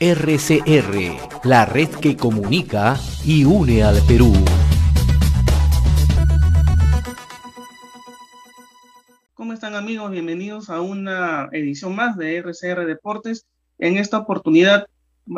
RCR, la red que comunica y une al Perú. ¿Cómo están amigos? Bienvenidos a una edición más de RCR Deportes. En esta oportunidad,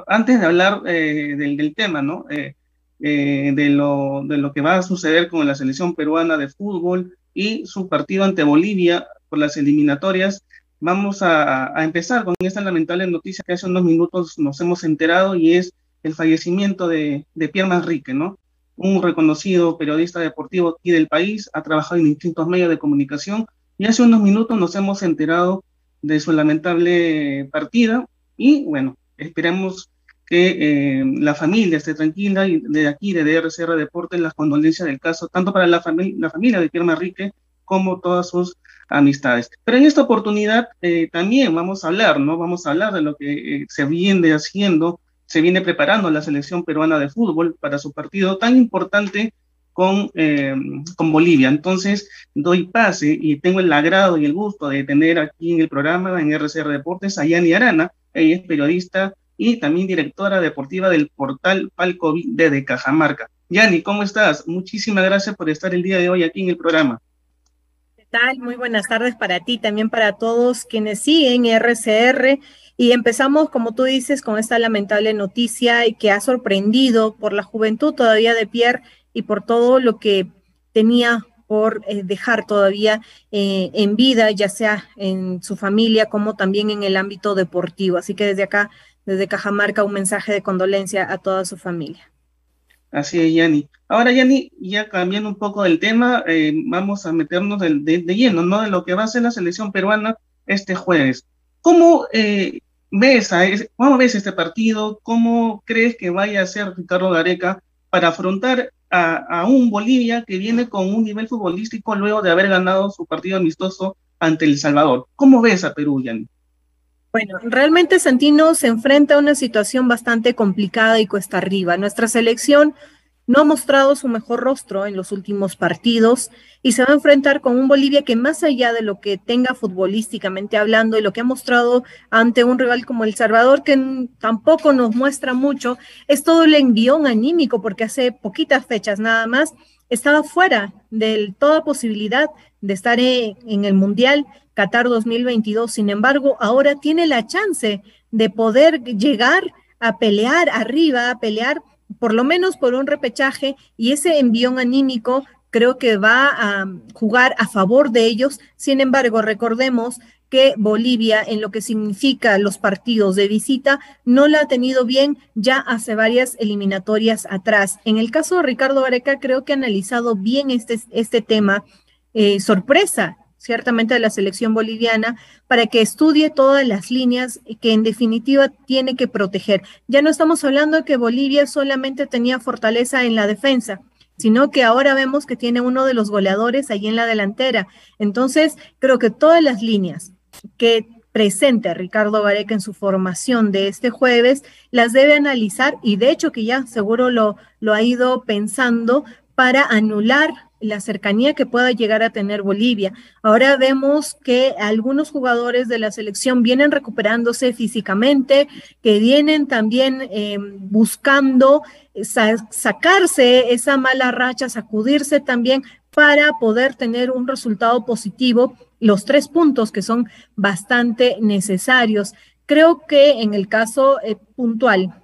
antes de hablar eh, del, tema, ¿no? Eh, eh, de, lo, de lo que va a suceder con la selección peruana de fútbol y su partido ante Bolivia por las eliminatorias, Vamos a, empezar con esta lamentable noticia que hace unos minutos nos hemos enterado y es el fallecimiento de, de Pierre Manrique, ¿no? Un reconocido periodista deportivo aquí del país, ha trabajado en distintos medios de comunicación y hace unos minutos nos hemos enterado de su lamentable partida y bueno, esperemos que eh, la familia esté tranquila y de aquí, de DRCR Deportes, las condolencias del caso, tanto para la, la familia de Pierre Manrique como todas sus amistades. Pero en esta oportunidad eh, también vamos a hablar, ¿no? Vamos a hablar de lo que eh, se viene haciendo, se viene preparando la selección peruana de fútbol para su partido tan importante con, eh, con Bolivia. Entonces, doy pase y tengo el agrado y el gusto de tener aquí en el programa, en RCR Deportes, a Yani Arana. Ella es periodista y también directora deportiva del portal Palco de Cajamarca. Yani, ¿cómo estás? Muchísimas gracias por estar el día de hoy aquí en el programa. Muy buenas tardes para ti, también para todos quienes siguen RCR. Y empezamos, como tú dices, con esta lamentable noticia que ha sorprendido por la juventud todavía de Pierre y por todo lo que tenía por eh, dejar todavía eh, en vida, ya sea en su familia como también en el ámbito deportivo. Así que desde acá, desde Cajamarca, un mensaje de condolencia a toda su familia. Así es, Yanni. Ahora, Yanni, ya cambiando un poco del tema, eh, vamos a meternos de, lleno, ¿no? De lo que va a ser la selección peruana este jueves. ¿Cómo eh, ves a cómo ves este partido? ¿Cómo crees que vaya a ser Ricardo Gareca para afrontar a, a, un Bolivia que viene con un nivel futbolístico luego de haber ganado su partido amistoso ante El Salvador? ¿Cómo ves a Perú, Yanni? Bueno, realmente Santino se enfrenta a una situación bastante complicada y cuesta arriba. Nuestra selección no ha mostrado su mejor rostro en los últimos partidos y se va a enfrentar con un Bolivia que más allá de lo que tenga futbolísticamente hablando y lo que ha mostrado ante un rival como El Salvador, que tampoco nos muestra mucho, es todo el envión anímico, porque hace poquitas fechas nada más estaba fuera de toda posibilidad de estar en el Mundial Qatar 2022. Sin embargo, ahora tiene la chance de poder llegar a pelear arriba, a pelear por lo menos por un repechaje y ese envión anímico creo que va a jugar a favor de ellos. Sin embargo, recordemos que Bolivia, en lo que significa los partidos de visita, no la ha tenido bien ya hace varias eliminatorias atrás. En el caso de Ricardo Areca, creo que ha analizado bien este, este tema. Eh, sorpresa ciertamente de la selección boliviana, para que estudie todas las líneas que en definitiva tiene que proteger. Ya no estamos hablando de que Bolivia solamente tenía fortaleza en la defensa, sino que ahora vemos que tiene uno de los goleadores ahí en la delantera. Entonces, creo que todas las líneas que presente Ricardo Vareca en su formación de este jueves, las debe analizar y de hecho que ya seguro lo, lo ha ido pensando para anular la cercanía que pueda llegar a tener Bolivia. Ahora vemos que algunos jugadores de la selección vienen recuperándose físicamente, que vienen también eh, buscando sacarse esa mala racha, sacudirse también para poder tener un resultado positivo, los tres puntos que son bastante necesarios. Creo que en el caso eh, puntual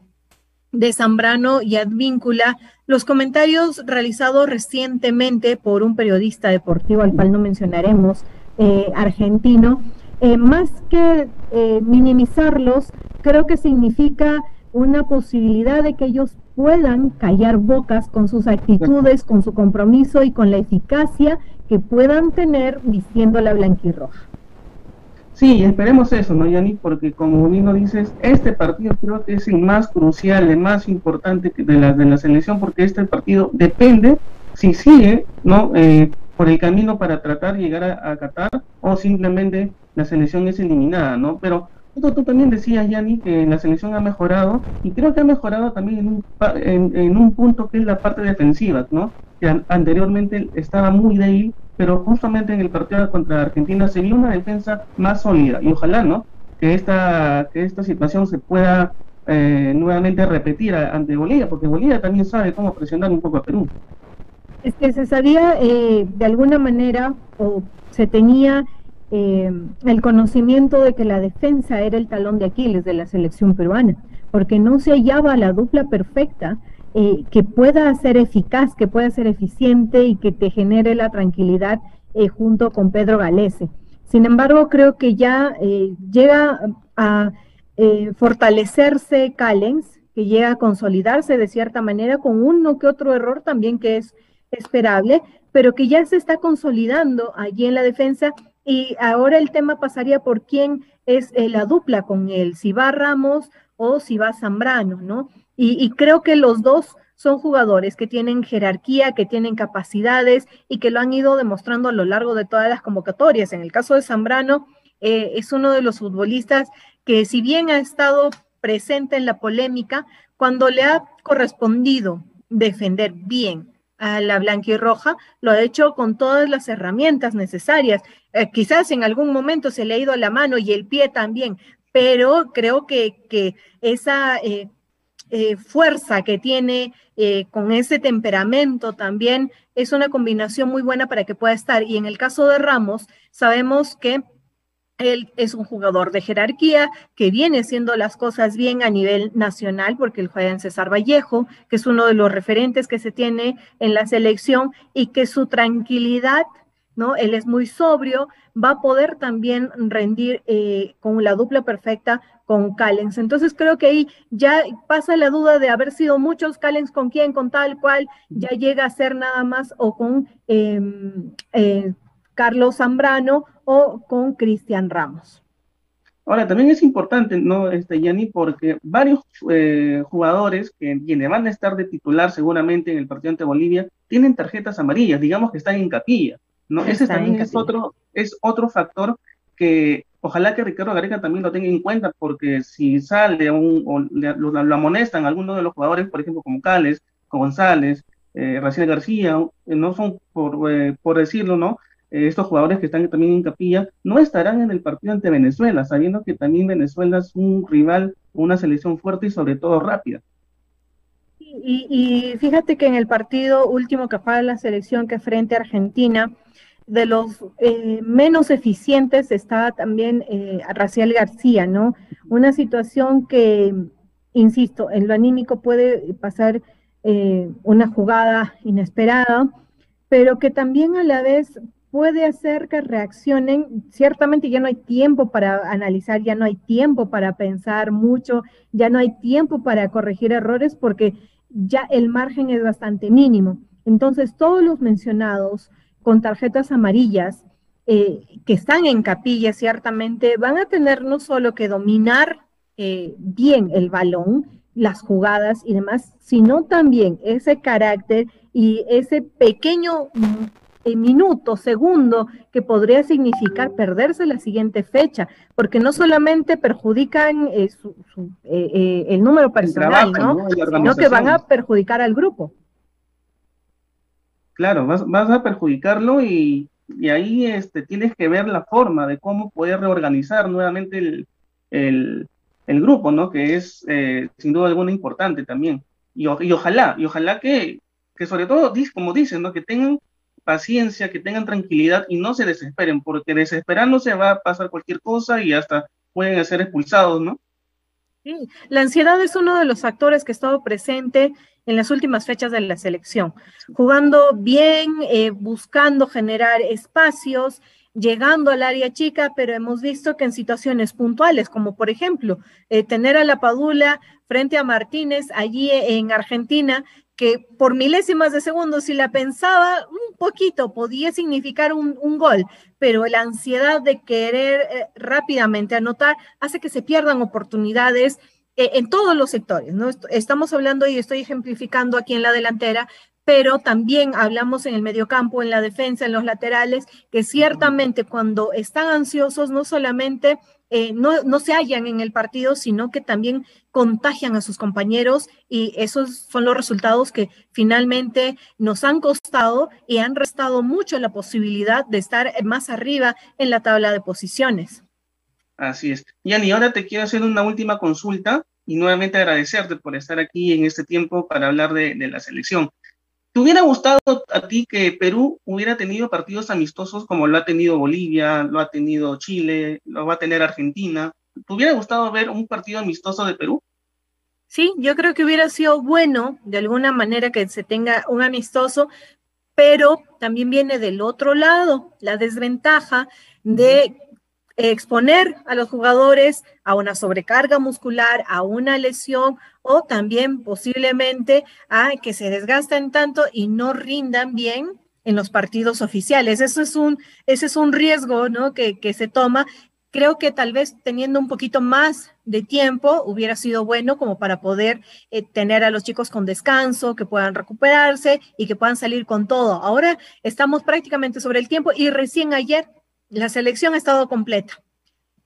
de Zambrano y Advíncula, los comentarios realizados recientemente por un periodista deportivo, al cual no mencionaremos, eh, argentino, eh, más que minimizarlos, creo que significa una posibilidad de que ellos puedan callar bocas con sus actitudes, con su compromiso y con la eficacia que puedan tener vistiendo la blanquirroja. Sí, esperemos eso, ¿no, Yanni? Porque como lo dices, este partido creo que es el más crucial, el más importante de la, de la selección, porque este partido depende si sigue, ¿no? Eh, por el camino para tratar de llegar a, Qatar o simplemente la selección es eliminada, ¿no? Pero tú, también decías, Yanni, que la selección ha mejorado y creo que ha mejorado también en un, en, en un punto que es la parte defensiva, ¿no? Que anteriormente estaba muy débil pero justamente en el partido contra Argentina se vio una defensa más sólida y ojalá, ¿no? que esta, que esta situación se pueda eh, nuevamente repetir ante Bolivia, porque Bolivia también sabe cómo presionar un poco a Perú. Es que se sabía eh, de alguna manera o se tenía eh, el conocimiento de que la defensa era el talón de Aquiles de la selección peruana, porque no se hallaba la dupla perfecta que pueda ser eficaz, que pueda ser eficiente y que te genere la tranquilidad junto con Pedro Galese. Sin embargo, creo que ya llega a eh, fortalecerse Callens, que llega a consolidarse de cierta manera con uno que otro error también que es esperable, pero que ya se está consolidando allí en la defensa y ahora el tema pasaría por quién es eh, la dupla con él, si va Ramos o si va Zambrano, ¿no? Y, creo que los dos son jugadores que tienen jerarquía, que tienen capacidades y que lo han ido demostrando a lo largo de todas las convocatorias. En el caso de Zambrano, eh, es uno de los futbolistas que si bien ha estado presente en la polémica, cuando le ha correspondido defender bien a la blanquirroja, lo ha hecho con todas las herramientas necesarias. Eh, quizás en algún momento se le ha ido la mano y el pie también, pero creo que, que esa eh, fuerza que tiene con ese temperamento también es una combinación muy buena para que pueda estar. Y en el caso de Ramos, sabemos que él es un jugador de jerarquía que viene haciendo las cosas bien a nivel nacional, porque él juega en César Vallejo, que es uno de los referentes que se tiene en la selección y que su tranquilidad, ¿no? Él es muy sobrio, va a poder también rendir eh, con la dupla perfecta con Callens. Entonces creo que ahí ya pasa la duda de haber sido muchos Callens con quién, con tal cual, ya llega a ser nada más o con em, eh, Carlos Zambrano o con Cristian Ramos. Ahora, también es importante, ¿no, este, Yanni? Porque varios eh, jugadores que quienes van a estar de titular seguramente en el partido ante Bolivia tienen tarjetas amarillas, digamos que están en capilla, ¿no? Ese también es otro, es otro factor que ojalá que Ricardo Gareca también lo tenga en cuenta, porque si sale un, o lo, amonestan algunos de los jugadores, por ejemplo, como Cales, como González, eh, García, eh, no son, por, eh, por decirlo, ¿no? Eh, estos jugadores que están también en capilla, no estarán en el partido ante Venezuela, sabiendo que también Venezuela es un rival, una selección fuerte y sobre todo rápida. Y, fíjate que en el partido último que fue la selección que frente a Argentina, de los eh, menos eficientes estaba también eh, Raciel García, ¿no? Una situación que, insisto, en lo anímico puede pasar eh, una jugada inesperada, pero que también a la vez puede hacer que reaccionen. Ciertamente ya no hay tiempo para analizar, ya no hay tiempo para pensar mucho, ya no hay tiempo para corregir errores porque ya el margen es bastante mínimo. Entonces, todos los mencionados con tarjetas amarillas eh, que están en capilla, ciertamente van a tener no solo que dominar eh, bien el balón, las jugadas y demás, sino también ese carácter y ese pequeño minuto, segundo, que podría significar perderse la siguiente fecha, porque no solamente perjudican eh, eh, eh, el número personal, ¿no? sino que van a perjudicar al grupo. Claro, vas, a perjudicarlo y, ahí este, tienes que ver la forma de cómo poder reorganizar nuevamente el, grupo, ¿no? Que es sin duda alguna importante también. Y, y ojalá, y ojalá que, que sobre todo, como dicen, ¿no? Que tengan paciencia, que tengan tranquilidad y no se desesperen, porque desesperándose va a pasar cualquier cosa y hasta pueden ser expulsados, ¿no? Sí, la ansiedad es uno de los factores que ha estado presente en las últimas fechas de la selección, jugando bien, eh, buscando generar espacios, llegando al área chica, pero hemos visto que en situaciones puntuales, como por ejemplo eh, tener a la Padula frente a Martínez allí en Argentina, que por milésimas de segundos, si la pensaba un poquito, podía significar un, gol, pero la ansiedad de querer eh, rápidamente anotar hace que se pierdan oportunidades eh, en todos los sectores, ¿no? Estamos hablando y estoy ejemplificando aquí en la delantera, pero también hablamos en el mediocampo, en la defensa, en los laterales, que ciertamente cuando están ansiosos no solamente eh, no, no, se hallan en el partido, sino que también contagian a sus compañeros y esos son los resultados que finalmente nos han costado y han restado mucho la posibilidad de estar más arriba en la tabla de posiciones. Así es. Yani, ahora te quiero hacer una última consulta y nuevamente agradecerte por estar aquí en este tiempo para hablar de, de la selección. ¿Te hubiera gustado a ti que Perú hubiera tenido partidos amistosos como lo ha tenido Bolivia, lo ha tenido Chile, lo va a tener Argentina? ¿Te hubiera gustado ver un partido amistoso de Perú? Sí, yo creo que hubiera sido bueno de alguna manera que se tenga un amistoso, pero también viene del otro lado, la desventaja de exponer a los jugadores a una sobrecarga muscular, a una lesión o también posiblemente a que se desgasten tanto y no rindan bien en los partidos oficiales. Eso es un, ese es un riesgo ¿no? que, que se toma Creo que tal vez teniendo un poquito más de tiempo hubiera sido bueno como para poder eh, tener a los chicos con descanso, que puedan recuperarse y que puedan salir con todo. Ahora estamos prácticamente sobre el tiempo y recién ayer la selección ha estado completa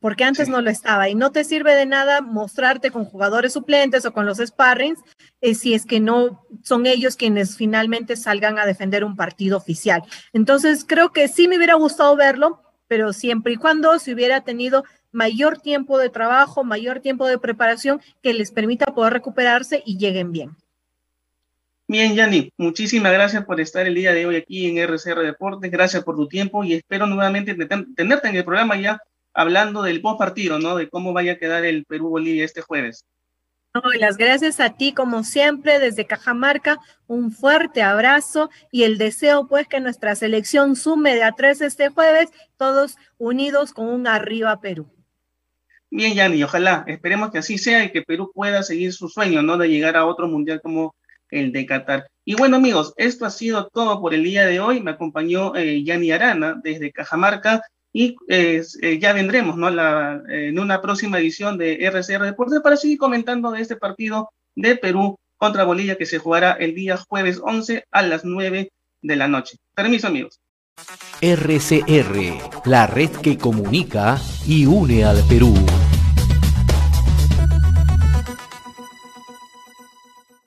porque antes no lo estaba y no te sirve de nada mostrarte con jugadores suplentes o con los sparrings eh, si es que no son ellos quienes finalmente salgan a defender un partido oficial. Entonces creo que sí me hubiera gustado verlo, pero siempre y cuando se hubiera tenido mayor tiempo de trabajo, mayor tiempo de preparación que les permita poder recuperarse y lleguen bien. Bien, Yanni, muchísimas gracias por estar el día de hoy aquí en RCR Deportes, gracias por tu tiempo y espero nuevamente tenerte en el programa ya hablando del post partido, ¿no? De cómo vaya a quedar el Perú-Bolivia este jueves las gracias a ti, como siempre, desde Cajamarca, un fuerte abrazo y el deseo, pues, que nuestra selección sume de a tres este jueves, todos unidos con un arriba Perú. Bien, Yanni, ojalá, esperemos que así sea y que Perú pueda seguir su sueño, ¿no? De llegar a otro mundial como el de Qatar. Y bueno, amigos, esto ha sido todo por el día de hoy. Me acompañó eh, Yanni Arana desde Cajamarca y eh, ya vendremos ¿no? En una próxima edición de RCR Deportes para seguir comentando de este partido de Perú contra Bolivia que se jugará el día jueves 11 a las 9 de la noche. Permiso amigos. RCR, la red que comunica y une al Perú.